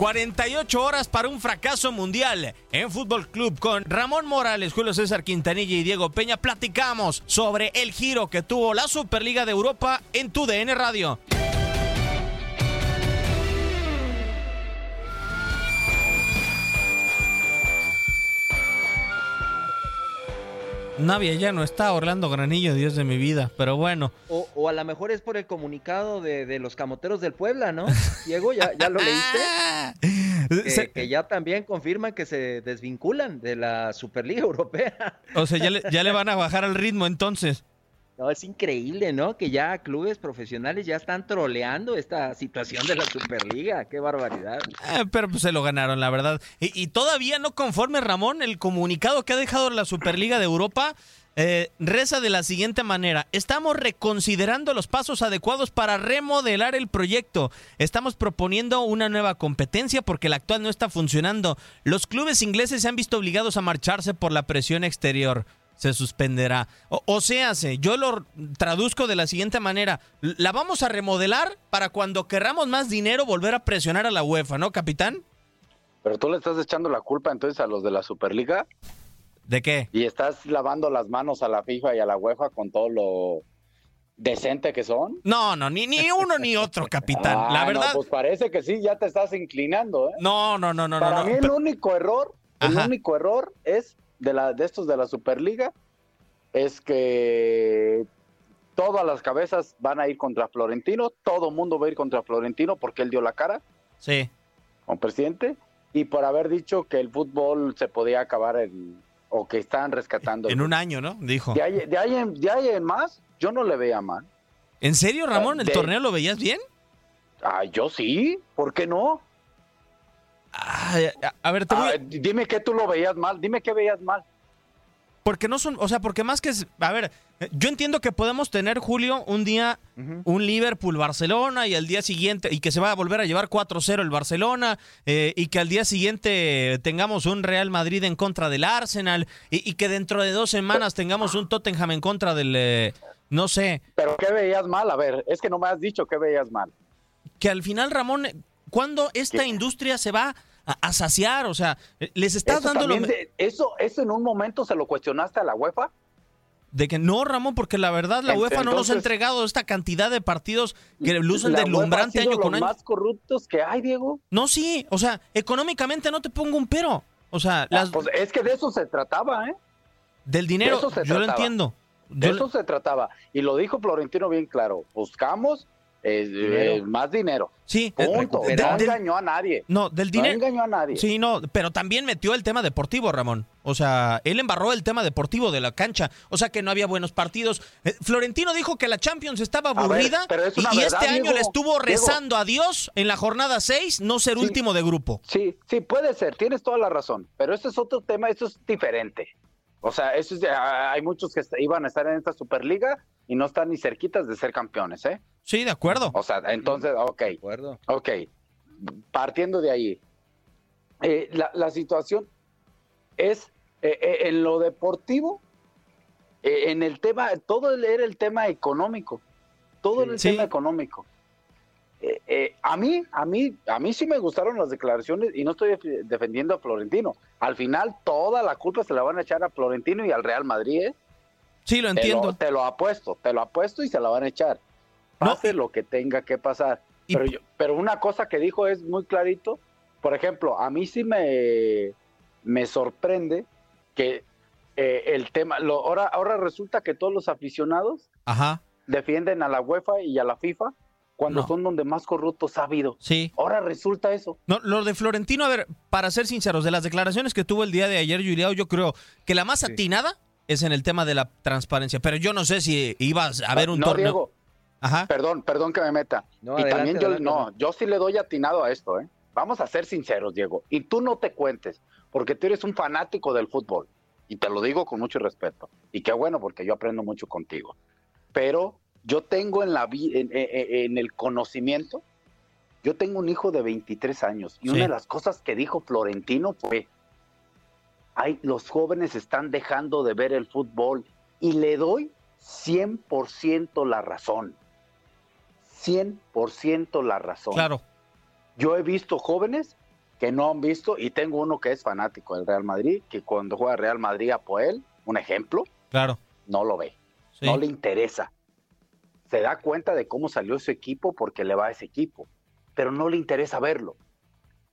48 horas para un fracaso mundial en Fútbol Club con Ramón Morales, Julio César Quintanilla y Diego Peña. Platicamos sobre el giro que tuvo la Superliga de Europa en tu DN Radio. Navia ya no está, Orlando Granillo, Dios de mi vida, pero bueno. O, o a lo mejor es por el comunicado de, de los camoteros del Puebla, ¿no? Diego, ¿ya, ya lo leíste? que, Se- que ya también confirman que se desvinculan de la Superliga Europea. O sea, ya le, ya le van a bajar al ritmo entonces. No, es increíble, ¿no? Que ya clubes profesionales ya están troleando esta situación de la Superliga. Qué barbaridad. Eh, pero pues se lo ganaron, la verdad. Y, y todavía no conforme, Ramón, el comunicado que ha dejado la Superliga de Europa eh, reza de la siguiente manera. Estamos reconsiderando los pasos adecuados para remodelar el proyecto. Estamos proponiendo una nueva competencia porque la actual no está funcionando. Los clubes ingleses se han visto obligados a marcharse por la presión exterior. Se suspenderá. O, o sea, se- yo lo traduzco de la siguiente manera. La vamos a remodelar para cuando querramos más dinero volver a presionar a la UEFA, ¿no, capitán? Pero tú le estás echando la culpa entonces a los de la Superliga ¿De qué? y estás lavando las manos a la FIFA y a la UEFA con todo lo decente que son. No, no, ni, ni uno ni otro, capitán. Ah, la no, verdad. pues parece que sí, ya te estás inclinando, ¿eh? No, no, no, no, Para no. mí el único error, el único error es de la de estos de la Superliga es que todas las cabezas van a ir contra Florentino, todo mundo va a ir contra Florentino porque él dio la cara Sí. como presidente y por haber dicho que el fútbol se podía acabar en, o que estaban rescatando. En un año, ¿no? Dijo. De ahí, de, ahí en, de ahí en más, yo no le veía mal. ¿En serio, Ramón? ¿El de- torneo lo veías bien? Ah, yo sí, ¿por qué no? Ay, a, a ver, te voy Ah, a- dime que tú lo veías mal, dime que veías mal. Porque no son, o sea, porque más que, a ver, yo entiendo que podemos tener, Julio, un día un Liverpool-Barcelona y al día siguiente, y que se va a volver a llevar 4-0 el Barcelona, eh, y que al día siguiente tengamos un Real Madrid en contra del Arsenal, y, y que dentro de dos semanas tengamos un Tottenham en contra del, eh, no sé, Pero ¿qué veías mal? A ver, es que no me has dicho que veías mal. que al final, Ramón, ¿cuándo esta ¿Qué? industria se va a, a saciar? O sea, eh, les estás dando lo de- eso, eso en un momento se lo cuestionaste a la UEFA. De que no, Ramón, porque la verdad la UEFA no nos ha entregado esta cantidad de partidos que lucen deslumbrante año con los año. más corruptos que hay, Diego. No, sí, o sea, económicamente no te pongo un pero. O sea, las, Pues es que de eso se trataba, ¿eh? del dinero, eso se yo lo entiendo. De eso se trataba. Y lo dijo Florentino bien claro. Buscamos eh, Dinero. eh, más dinero. Sí, eh, Punto. de- no del- engañó a nadie. no, del No dinero. engañó a nadie. Sí, no, pero también metió el tema deportivo, Ramón. O sea, él embarró el tema deportivo de la cancha. O sea, que no había buenos partidos. Eh, Florentino dijo que la Champions estaba aburrida es y, verdad, este año Diego. le estuvo Diego. rezando a Dios en la jornada 6 no ser Sí. último de grupo. Sí, sí, puede ser, tienes toda la razón, pero este es otro tema, esto es diferente. O sea, eso es, ah, hay muchos que iban a estar en esta Superliga y no están ni cerquitas de ser campeones, ¿eh? Sí, de acuerdo. O sea, entonces, ok, ¿De acuerdo? ok, partiendo de ahí, eh, la, la situación es eh, eh, en lo deportivo, eh, en el tema, todo era el tema económico, todo era el Sí. tema económico. Eh, eh, a mí, a mí, a mí sí me gustaron las declaraciones y no estoy def- defendiendo a Florentino. Al final toda la culpa se la van a echar a Florentino y al Real Madrid. ¿eh? Sí, lo Te lo, entiendo. te lo apuesto, te lo apuesto y se la van a echar. No, Pase lo que tenga que pasar. y- Pero, yo- pero una cosa que dijo es muy clarito. Por ejemplo, a mí sí me, me sorprende que eh, el tema, lo, ahora, ahora resulta que todos los aficionados Ajá, defienden a la UEFA y a la FIFA cuando No. son donde más corruptos ha habido. sí. Ahora resulta eso. No, lo de Florentino, a ver, para ser sinceros, de las declaraciones que tuvo el día de ayer, Juliao, yo creo que la más atinada es en el tema de la transparencia. Pero yo no sé si ibas a ver un no, torneo. Diego, Ajá. perdón, perdón que me meta. No, y adelante, también yo, adelante, no, yo sí le doy atinado a esto, ¿eh? Vamos a ser sinceros, Diego. Y tú no te cuentes, porque tú eres un fanático del fútbol. Y te lo digo con mucho respeto. Y qué bueno, porque yo aprendo mucho contigo. Pero yo tengo en la en, en- en el conocimiento, yo tengo un hijo de 23 años. Y Sí. una de las cosas que dijo Florentino fue, Ay, los jóvenes están dejando de ver el fútbol. Y le doy 100% la razón. 100% la razón. Claro. Yo he visto jóvenes que no han visto, y tengo uno que es fanático del Real Madrid, que cuando juega Real Madrid a Poel, un ejemplo, Claro. no lo ve, Sí. no le interesa. Se da cuenta de cómo salió su equipo porque le va a ese equipo, pero no le interesa verlo.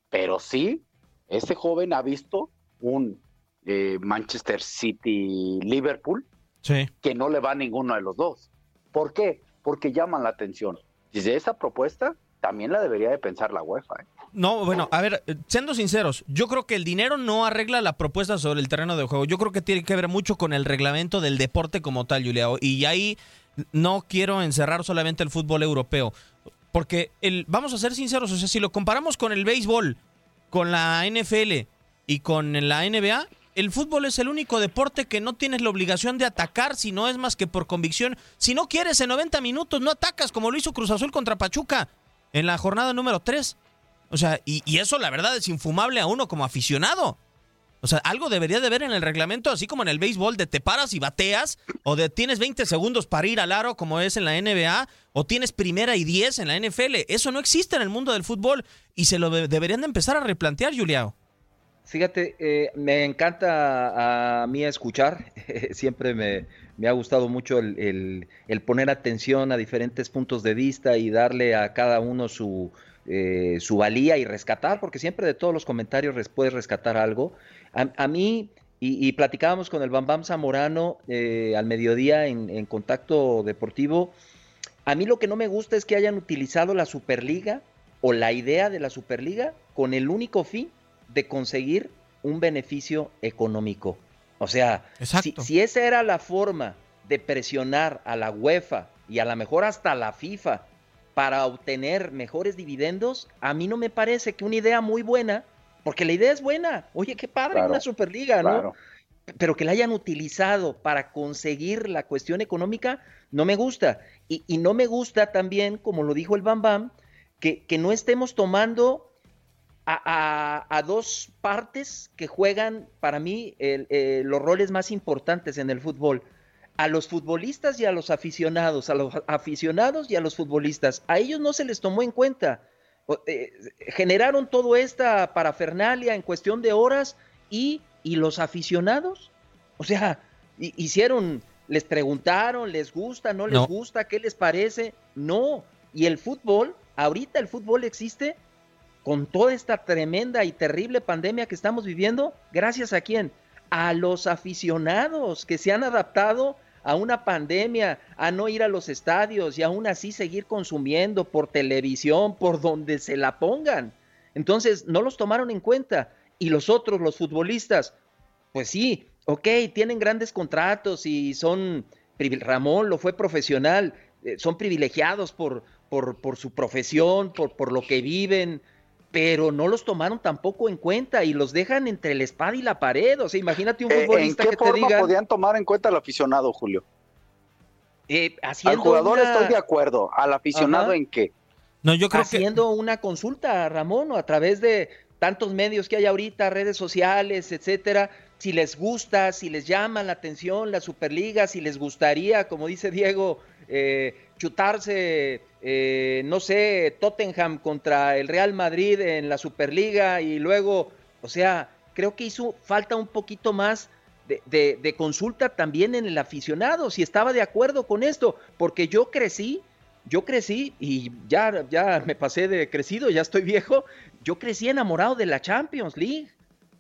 Pero sí, ese joven ha visto un eh, Manchester City-Liverpool Sí. que no le va a ninguno de los dos. ¿Por qué? Porque llaman la atención. Desde esa propuesta también la debería de pensar la UEFA. ¿eh? No, bueno, a ver, siendo sinceros, yo creo que el dinero no arregla la propuesta sobre el terreno de juego. Yo creo que tiene que ver mucho con el reglamento del deporte como tal, Juliao. Y ahí no quiero encerrar solamente el fútbol europeo. Porque el, vamos a ser sinceros, o sea, si lo comparamos con el béisbol, con la NFL y con la NBA, el fútbol es el único deporte que no tienes la obligación de atacar si no es más que por convicción. Si no quieres en 90 minutos, no atacas como lo hizo Cruz Azul contra Pachuca en la jornada número 3. O sea, y, y eso la verdad es infumable a uno como aficionado. O sea, algo debería de ver en el reglamento, así como en el béisbol, de te paras y bateas, o de tienes 20 segundos para ir al aro, como es en la NBA, o tienes primera y 10 en la NFL. Eso no existe en el mundo del fútbol y se lo de- deberían de empezar a replantear, Juliao. Fíjate, eh, me encanta a mí escuchar, siempre me, ha gustado mucho el, poner atención a diferentes puntos de vista y darle a cada uno su, eh, su valía y rescatar, porque siempre de todos los comentarios puedes rescatar algo. A, a mí, y, y platicábamos con el Bambam Zamorano eh, al mediodía en, en Contacto Deportivo, a mí lo que no me gusta es que hayan utilizado la Superliga o la idea de la Superliga con el único fin de conseguir un beneficio económico. O sea, si, si esa era la forma de presionar a la UEFA y a lo mejor hasta la FIFA para obtener mejores dividendos, a mí no me parece que una idea muy buena, porque la idea es buena. Oye, qué padre Claro, una Superliga, ¿no? Claro. pero que la hayan utilizado para conseguir la cuestión económica, no me gusta. Y, y no me gusta también, como lo dijo el Bam Bam, que, que no estemos tomando a, a- a dos partes que juegan, para mí, el- eh, los roles más importantes en el fútbol. A los futbolistas y a los aficionados, a los aficionados y a los futbolistas. A ellos no se les tomó en cuenta. Eh, generaron toda esta parafernalia en cuestión de horas y, y los aficionados, o sea, hi- hicieron, les preguntaron, les gusta, no les No. gusta, qué les parece, no. Y el fútbol, ahorita el fútbol existe con toda esta tremenda y terrible pandemia que estamos viviendo, gracias a quién? A los aficionados que se han adaptado a una pandemia, a no ir a los estadios y aún así seguir consumiendo por televisión, por donde se la pongan. Entonces, no los tomaron en cuenta. Y los otros, los futbolistas, pues sí, ok, tienen grandes contratos y son, Ramón lo fue profesional, eh, son privilegiados por, por, por su profesión, por, por lo que viven, pero no los tomaron tampoco en cuenta y los dejan entre la espada y la pared. O sea, imagínate un Eh, futbolista ¿En qué que te forma diga. podían tomar en cuenta al aficionado, Julio? eh, Al jugador una- estoy de acuerdo, al aficionado Ajá. en qué. No, yo creo que haciendo una consulta, Ramón, o a través de tantos medios que hay ahorita, redes sociales, etcétera, si les gusta, si les llama la atención la Superliga, si les gustaría, como dice Diego, eh, chutarse, eh, no sé, Tottenham contra el Real Madrid en la Superliga y luego, o sea, creo que hizo falta un poquito más de, de- consulta también en el aficionado, si estaba de acuerdo con esto, porque yo crecí, yo crecí y ya, ya me pasé de crecido, ya estoy viejo, yo crecí enamorado de la Champions League,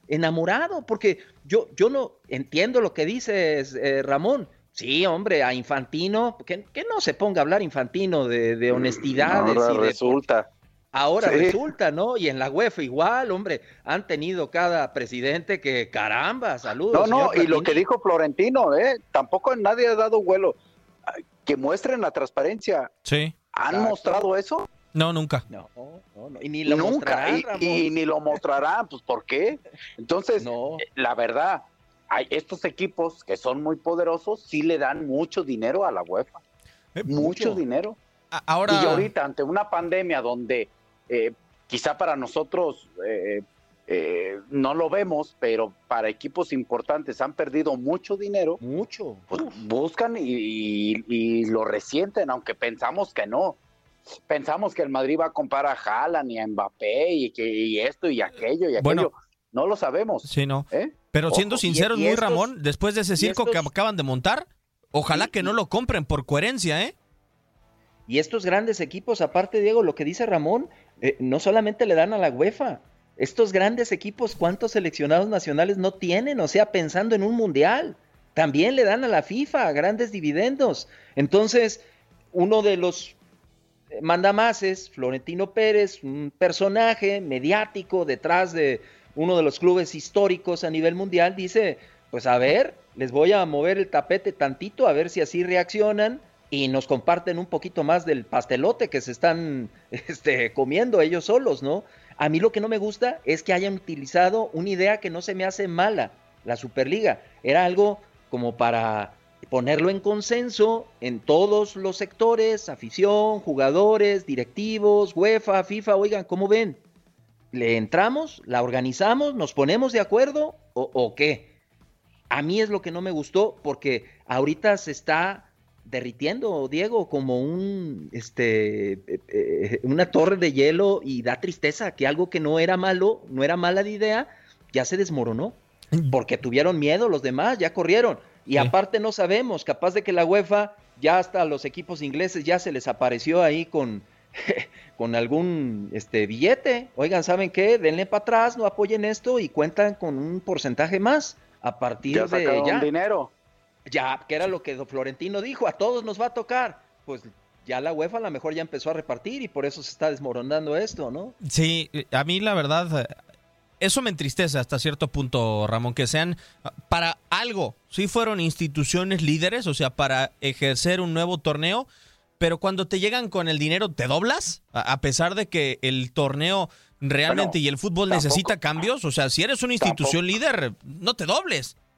enamorado, porque yo, yo no entiendo lo que dices, eh, Ramón. Sí, hombre, a Infantino, que, que no se ponga a hablar Infantino de, de honestidades Ahora y de resulta. Ahora Sí. resulta, ¿no? Y en la UEFA igual, hombre, han tenido cada presidente que, caramba, saludos. No, no, y lo que dijo Florentino, ¿eh? Tampoco nadie ha dado vuelo. Que muestren la transparencia. sí. ¿Han Exacto. mostrado eso? No, nunca. No, no, no, y ni lo Nunca. mostrarán, Y, y ni lo mostrarán, pues ¿por qué? Entonces, No, eh, la verdad, hay estos equipos que son muy poderosos, sí le dan mucho dinero a la UEFA. Eh, Mucho mucho. dinero. A- Ahora, Y ahorita, ante una pandemia donde eh, quizá para nosotros eh, eh, no lo vemos, pero para equipos importantes han perdido mucho dinero, mucho. pues buscan y, y- y lo resienten, aunque pensamos que no. Pensamos que el Madrid va a comprar a Haaland y a Mbappé y, que, y esto y aquello y aquello. Bueno. no lo sabemos. sí, no. ¿eh? Pero siendo Ojo. sinceros, y muy estos- Ramón, después de ese circo que acaban de montar, ojalá que no lo compren por coherencia, ¿eh? Y estos grandes equipos, aparte, Diego, lo que dice Ramón, eh, no solamente le dan a la UEFA. Estos grandes equipos, ¿cuántos seleccionados nacionales no tienen? O sea, pensando en un mundial. También le dan a la FIFA grandes dividendos. Entonces, uno de los eh, mandamases, Florentino Pérez, un personaje mediático detrás de uno de los clubes históricos a nivel mundial, dice, pues a ver, les voy a mover el tapete tantito, a ver si así reaccionan y nos comparten un poquito más del pastelote que se están este, comiendo ellos solos, ¿no? A mí lo que no me gusta es que hayan utilizado una idea que no se me hace mala, la Superliga. Era algo como para ponerlo en consenso en todos los sectores, afición, jugadores, directivos, UEFA, FIFA, oigan, ¿cómo ven? ¿Le entramos? ¿La organizamos? ¿Nos ponemos de acuerdo? ¿O, o qué? A mí es lo que no me gustó porque ahorita se está derritiendo, Diego, como un, este, eh, eh, una torre de hielo y da tristeza que algo que no era malo, no era mala de idea, ya se desmoronó. Porque tuvieron miedo los demás, ya corrieron. Y Sí. aparte no sabemos, capaz de que la UEFA ya hasta a los equipos ingleses ya se les apareció ahí con, con algún este, billete. Oigan, ¿saben qué? Denle para atrás, no apoyen esto y cuentan con un porcentaje más a partir Ya de ya. dinero. Ya, que era lo que Florentino dijo, a todos nos va a tocar. Pues ya la UEFA a lo mejor ya empezó a repartir y por eso se está desmoronando esto, ¿no? Sí, a mí la verdad, eso me entristece hasta cierto punto, Ramón, que sean para algo, sí fueron instituciones líderes, o sea, para ejercer un nuevo torneo, pero cuando te llegan con el dinero, ¿te doblas? A pesar de que el torneo realmente Bueno, y el fútbol tampoco- necesita cambios, o sea, si eres una institución líder, no te dobles.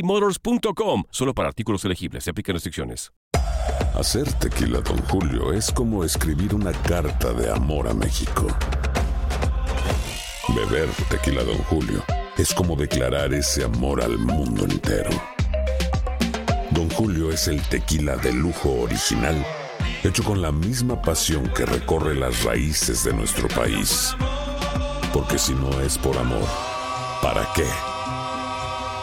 ebaymotors.com. Solo para artículos elegibles. Se aplican restricciones. Hacer tequila, Don Julio, es como escribir una carta de amor a México. Beber tequila, Don Julio, es como declarar ese amor al mundo entero. Don Julio es el tequila de lujo original, hecho con la misma pasión que recorre las raíces de nuestro país. Porque si no es por amor, ¿para qué?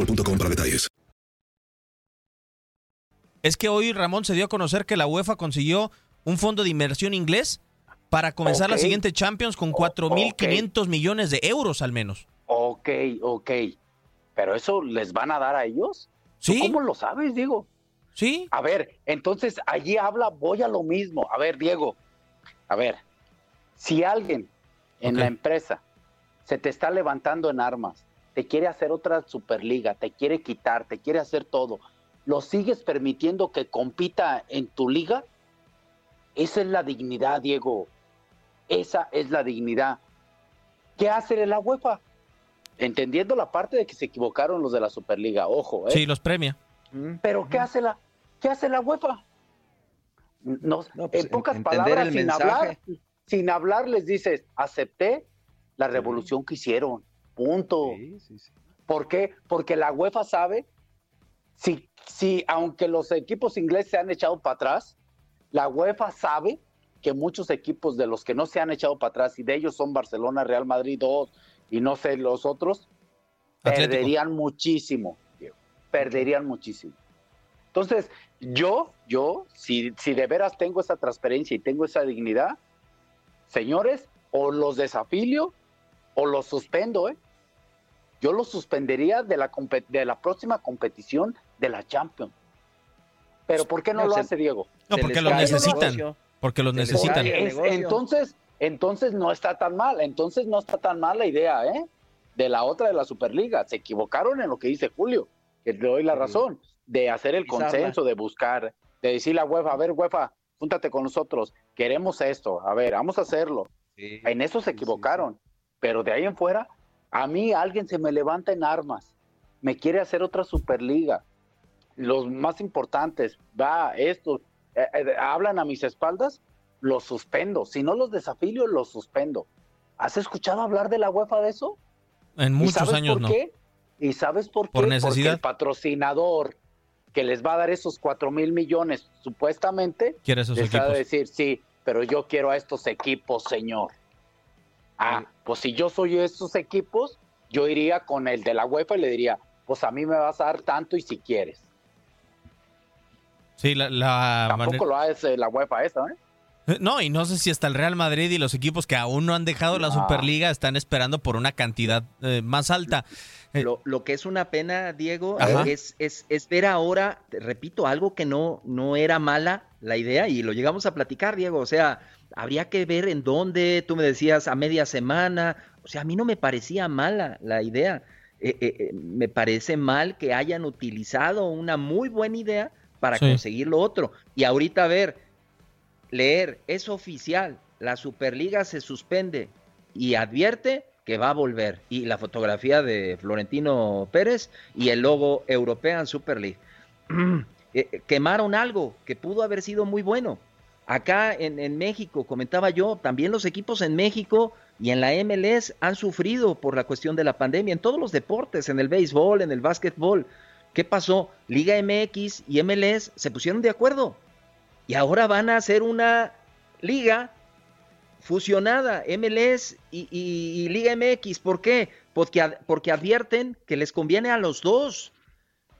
boostmobile.com para detalles. Es que hoy Ramón se dio a conocer que la UEFA consiguió un fondo de inversión inglés para comenzar la siguiente Champions con 4.500 millones de euros al menos. Ok, ok. Pero eso les van a dar a ellos. ¿Tú Sí. ¿Cómo lo sabes, Diego? Sí. A ver, entonces allí habla, voy a lo mismo. A ver, Diego, a ver, si alguien en la empresa se te está levantando en armas, te quiere hacer otra superliga, te quiere quitar, te quiere hacer todo, ¿lo sigues permitiendo que compita en tu liga? Esa es la dignidad, Diego. Esa es la dignidad. ¿Qué hace la UEFA? Entendiendo la parte de que se equivocaron los de la Superliga, ojo, ¿eh? Sí, los premia. Pero ¿qué hace la, qué hace la UEFA? No, No, pues, en pocas palabras, sin mensaje. hablar, sin hablar, les dices, acepté la revolución que hicieron. Punto. ¿Por qué? Porque la UEFA sabe, si, si aunque los equipos ingleses se han echado para atrás, la UEFA sabe que muchos equipos de los que no se han echado para atrás, y de ellos son Barcelona, Real Madrid, dos, y no sé los otros, Atlético. perderían muchísimo, Diego, perderían muchísimo. Entonces, yo, yo, si, si de veras tengo esa transparencia y tengo esa dignidad, señores, o los desafilio o los suspendo, ¿eh? Yo los suspendería de la, de la próxima competición de la Champions. Pero ¿por qué no, No, lo se- hace Diego? No, porque el necesitan. negocio. Porque los les necesitan. Es- entonces, entonces no está tan mal, entonces no está tan mal la idea, ¿eh? De la otra de la Superliga. Se equivocaron en lo que dice Julio, que le doy la razón, de hacer el consenso, de buscar, de decirle a UEFA, a ver, UEFA, júntate con nosotros, queremos esto, a ver, vamos a hacerlo. En eso se equivocaron, pero de ahí en fuera, a mí alguien se me levanta en armas, me quiere hacer otra Superliga. Los más importantes, va, estos, eh, eh, hablan a mis espaldas, los suspendo. Si no los desafilio, los suspendo. ¿Has escuchado hablar de la UEFA de eso? En ¿Y muchos sabes años por no. qué? ¿Y sabes por qué? Por Porque necesidad. el patrocinador que les va a dar esos cuatro mil millones, supuestamente, Quiere esos les va a equipos. decir, sí, pero yo quiero a estos equipos, señor. Ah, pues si yo soy estos equipos, yo iría con el de la UEFA y le diría, pues a mí me vas a dar tanto y si quieres. Sí, la, la Tampoco manera- lo hace la UEFA esa, ¿eh? Eh, No, y no sé si hasta el Real Madrid y los equipos que aún no han dejado la. Superliga están esperando por una cantidad eh, más alta. Eh, Lo, lo que es una pena, Diego, es, es, es ver ahora, te repito, algo que no, no era mala la idea y lo llegamos a platicar, Diego. O sea, habría que ver en dónde, tú me decías a media semana. O sea, a mí no me parecía mala la idea. Eh, eh, eh, me parece mal que hayan utilizado una muy buena idea para Sí. conseguir lo otro. Y ahorita a ver, leer, es oficial, la Superliga se suspende y advierte que va a volver. Y la fotografía de Florentino Pérez y el logo European Super League. Eh, quemaron algo que pudo haber sido muy bueno. Acá en, en México, comentaba yo, también los equipos en México y en la MLS han sufrido por la cuestión de la pandemia, en todos los deportes, en el béisbol, en el básquetbol. ¿Qué pasó? Liga MX y MLS se pusieron de acuerdo y ahora van a hacer una liga fusionada, MLS y, Liga MX. ¿Por qué? Porque, porque advierten que les conviene a los dos,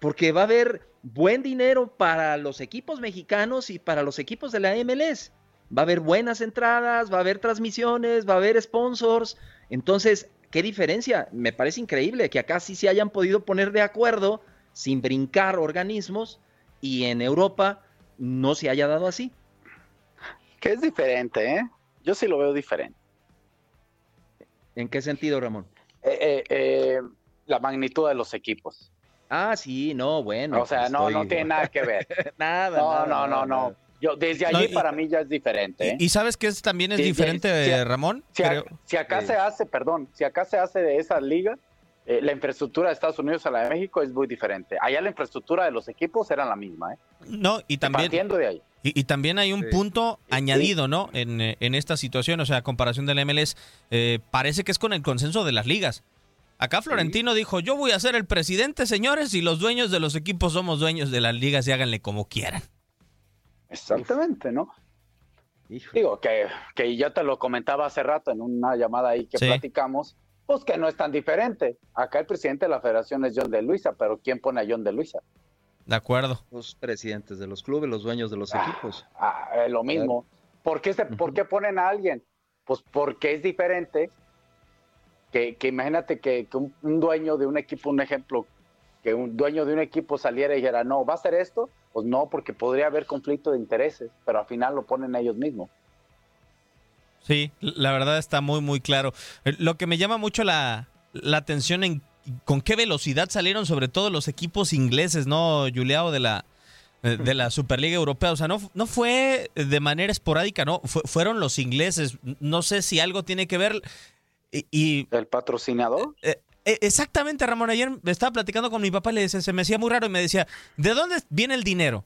porque va a haber buen dinero para los equipos mexicanos y para los equipos de la MLS. Va a haber buenas entradas, va a haber transmisiones, va a haber sponsors. Entonces, qué diferencia. Me parece increíble que acá sí se hayan podido poner de acuerdo sin brincar organismos y en Europa no se haya dado así. Que es diferente, ¿eh? Yo sí lo veo diferente. ¿En qué sentido, Ramón? Eh, eh, eh, la magnitud de los equipos. Ah, sí, no, bueno. O sea, no, no tiene nada que ver. nada, no, nada, no, no, no. Yo, desde allí para mí ya es diferente. ¿eh? ¿Y, sabes que es, también es Sí, diferente, sí, sí. Ramón? Si, a- si acá Sí. se hace, perdón, si acá se hace de esa liga, eh, la infraestructura de Estados Unidos a la de México es muy diferente. Allá la infraestructura de los equipos era la misma, ¿eh? No, y también, Partiendo de ahí. y, y también hay un Sí. punto Sí. añadido, ¿no? En, eh, en esta situación, o sea, a comparación del MLS, eh, parece que es con el consenso de las ligas. Acá Florentino dijo, yo voy a ser el presidente, señores, y los dueños de los equipos somos dueños de las ligas y háganle como quieran. Exactamente, ¿no? Hijo. Digo, que, que ya te lo comentaba hace rato en una llamada ahí que Sí. platicamos, pues que no es tan diferente. Acá el presidente de la federación es John de Luisa, pero ¿quién pone a John de Luisa? De acuerdo. Los presidentes de los clubes, los dueños de los Ah, equipos. Ah, eh, lo mismo. ¿Por qué, se, ¿Por qué ponen a alguien? Pues porque es diferente. Que, que imagínate que, que un, un dueño de un equipo, un ejemplo, que un dueño de un equipo saliera y dijera, no, ¿va a ser esto? Pues no, porque podría haber conflicto de intereses, pero al final lo ponen ellos mismos. Sí, la verdad está muy, muy claro. Eh, Lo que me llama mucho la, la atención en con qué velocidad salieron sobre todo los equipos ingleses, ¿no, Juliao, de la, eh, de la Superliga Europea? O sea, no, no fue de manera esporádica, ¿no? Fue- fueron los ingleses. No sé si algo tiene que ver. Y, y, El patrocinador. eh, eh, exactamente, Ramón, ayer estaba platicando con mi papá y le decía, se me hacía muy raro y me decía, ¿de dónde viene el dinero?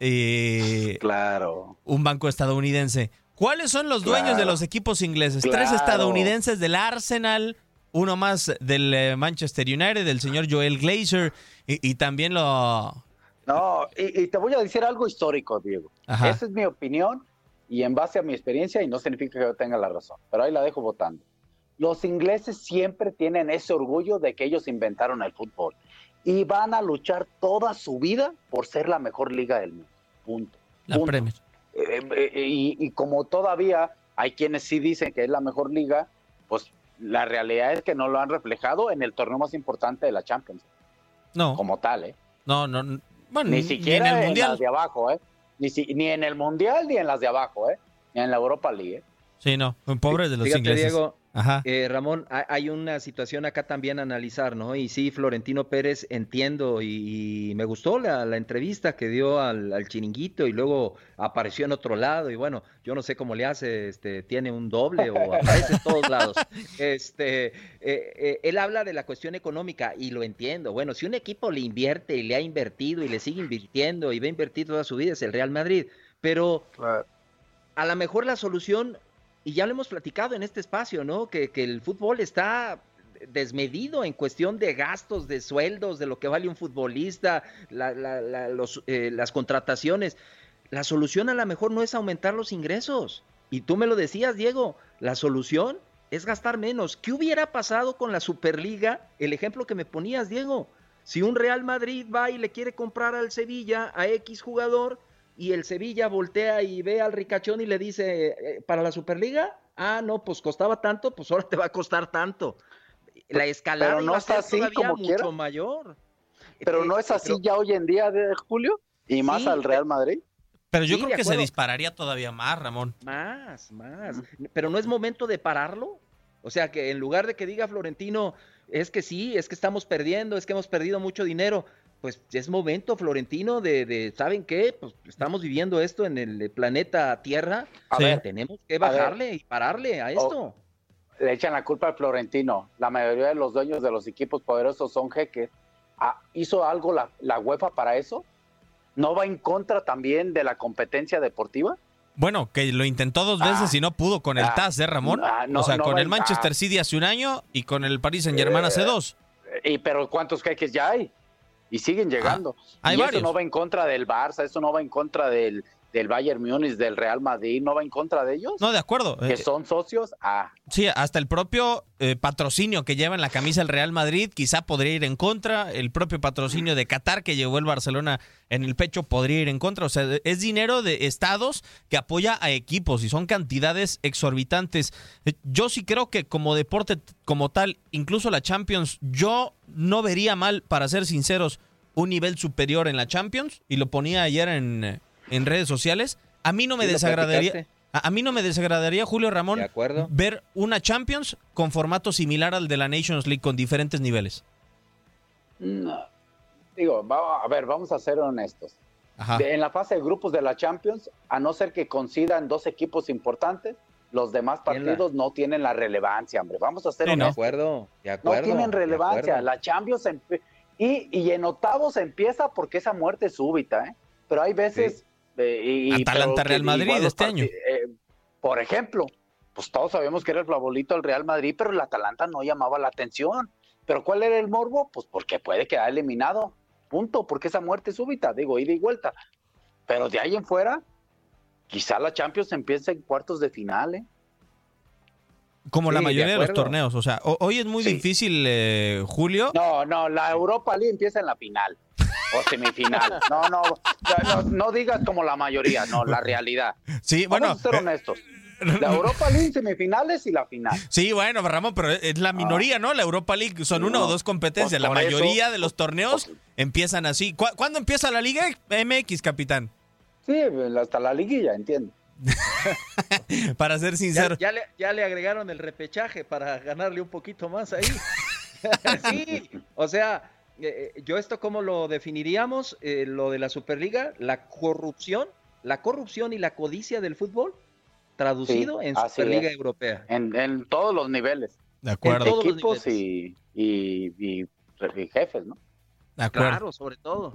Eh, Claro. un banco estadounidense. ¿Cuáles son los dueños Claro. de los equipos ingleses? Tres estadounidenses del Arsenal, uno más del eh, Manchester United, del señor Joel Glazer, y, y también lo... No, y, y te voy a decir algo histórico, Diego. Ajá. Esa es mi opinión y en base a mi experiencia, y no significa que yo tenga la razón, pero ahí la dejo votando. Los ingleses siempre tienen ese orgullo de que ellos inventaron el fútbol y van a luchar toda su vida por ser la mejor liga del mundo. Punto. La. Premier. Eh, eh, eh, y, y como todavía hay quienes sí dicen que es la mejor liga, pues la realidad es que no lo han reflejado en el torneo más importante de la Champions, No, como tal, ¿eh? no, no. no. Bueno, Ni ni siquiera en el en, Mundial. las de abajo, ¿eh? Ni, si- ni en el Mundial ni en las de abajo, ¿eh? Ni en la Europa League, ¿eh? Sí, no. Pobres de los Fíjate, ingleses. Diego, Ajá. Eh, Ramón, ha- hay una situación acá también a analizar, ¿no? Y sí, Florentino Pérez, entiendo, y, y me gustó la, la entrevista que dio al, al chiringuito y luego apareció en otro lado, y bueno, yo no sé cómo le hace, este, tiene un doble o aparece en todos lados. Este, eh, eh, él habla de la cuestión económica y lo entiendo. Bueno, si un equipo le invierte y le ha invertido y le sigue invirtiendo y va a invertir toda su vida es el Real Madrid, pero a lo mejor la solución, y ya lo hemos platicado en este espacio, ¿no? Que, que el fútbol está desmedido en cuestión de gastos, de sueldos, de lo que vale un futbolista, la- eh, las contrataciones. La solución a lo mejor no es aumentar los ingresos. Y tú me lo decías, Diego, la solución es gastar menos. ¿Qué hubiera pasado con la Superliga? El ejemplo que me ponías, Diego. Si un Real Madrid va y le quiere comprar al Sevilla a X jugador y el Sevilla voltea y ve al ricachón y le dice, eh, ¿para la Superliga? Ah, no, pues costaba tanto, pues ahora te va a costar tanto. La escalada Pero no iba a está ser así todavía como mucho quiera. mayor. Pero Eh, no es así pero- ya hoy en día, de Julio, y más Sí, al Real Madrid. Pero yo sí, creo que se dispararía todavía más, Ramón. Más, más. Pero no es momento de pararlo. O sea, que en lugar de que diga Florentino, es que sí, es que estamos perdiendo, es que hemos perdido mucho dinero, pues es momento, Florentino, de, de ¿saben qué? Pues estamos viviendo esto en el planeta Tierra. A Sí. ver, Tenemos que ver. bajarle y pararle a esto. le echan la culpa al Florentino. La mayoría de los dueños de los equipos poderosos son jeques. Ah, ¿Hizo algo la, la UEFA para eso? ¿No va en contra también de la competencia deportiva? Bueno, que lo intentó dos veces Ah. y no pudo con el Ah. TAS, ¿eh, Ramón? Ah, no, o sea, no con va el Manchester ah. City hace un año y con el Paris Saint Germain hace Eh, dos. Y pero ¿cuántos jeques ya hay? Y siguen llegando. hay y varios. eso no va en contra del Barça, eso no va en contra del, del Bayern Múnich, del Real Madrid, no va en contra de ellos. No, de acuerdo. Que Eh, son socios. Ah, Sí, hasta el propio eh, patrocinio que lleva en la camisa el Real Madrid quizá podría ir en contra. El propio patrocinio de Qatar que llevó el Barcelona en el pecho podría ir en contra. O sea, es dinero de estados que apoya a equipos y son cantidades exorbitantes. Eh, Yo sí creo que como deporte como tal, incluso la Champions, yo no vería mal, para ser sinceros, un nivel superior en la Champions. Y lo ponía ayer en, en redes sociales. A mí no me desagradaría. A, a mí no me desagradaría, Julio Ramón, De acuerdo. ver una Champions con formato similar al de la Nations League con diferentes niveles. no. Digo, va- a ver, vamos a ser honestos. Ajá. De- en la fase de grupos de la Champions, a no ser que coincidan dos equipos importantes, los demás ¿Quién la- partidos no tienen la relevancia, hombre. Vamos a ser Sí, ¿no? De honestos. acuerdo, de No acuerdo. tienen de relevancia. La Champions empe- y, y en octavos empieza porque esa muerte es súbita, ¿eh? Pero hay veces. Eh, y- Atalanta, pero Real Madrid este año. eh, por ejemplo, pues todos sabemos que era el favorito el Real Madrid, pero el Atalanta no llamaba la atención. ¿Pero cuál era el morbo? Pues porque puede quedar eliminado. Punto. Porque esa muerte súbita, digo, ida y vuelta. Pero de ahí en fuera, quizá la Champions empiece en cuartos de final, ¿eh? Como la Sí, mayoría de, los torneos. O sea, ho- hoy es muy Sí. difícil, eh, Julio. No, no, la Europa League empieza en la final o semifinal. No, no, no, no, digas como la mayoría, no, la realidad. Sí, bueno. Vamos a ser eh, honestos. La Europa League semifinales y la final. Sí, bueno, Ramón, pero es la minoría, ¿no? La Europa League son una o dos competencias. pues la eso, mayoría de los pues, torneos pues- empiezan así. ¿Cu- ¿Cuándo empieza la Liga MX, capitán? Sí, hasta la liguilla, entiendo. Para ser Ya, sincero. ya le, ya le agregaron el repechaje para ganarle un poquito más ahí. sí, o sea, eh, eh, yo esto cómo lo definiríamos, Eh, lo de la Superliga, la corrupción, la corrupción y la codicia del fútbol, traducido Sí, en Superliga es. Europea. En, en todos los niveles. De En acuerdo. todos los Equipos y, y, y- y jefes, ¿no? De acuerdo. Claro, sobre todo.